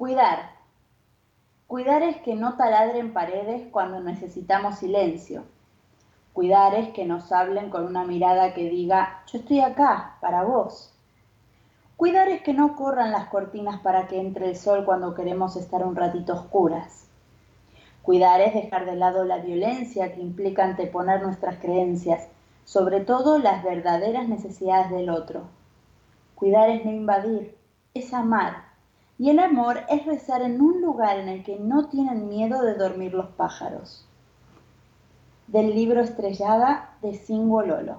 Cuidar. Cuidar es que no taladren paredes cuando necesitamos silencio. Cuidar es que nos hablen con una mirada que diga, yo estoy acá, para vos. Cuidar es que no corran las cortinas para que entre el sol cuando queremos estar un ratito oscuras. Cuidar es dejar de lado la violencia que implica anteponer nuestras creencias, sobre todo las verdaderas necesidades del otro. Cuidar es no invadir, es amar. Y el amor es rezar en un lugar en el que no tienen miedo de dormir los pájaros. Del libro Estrellada de Lolo.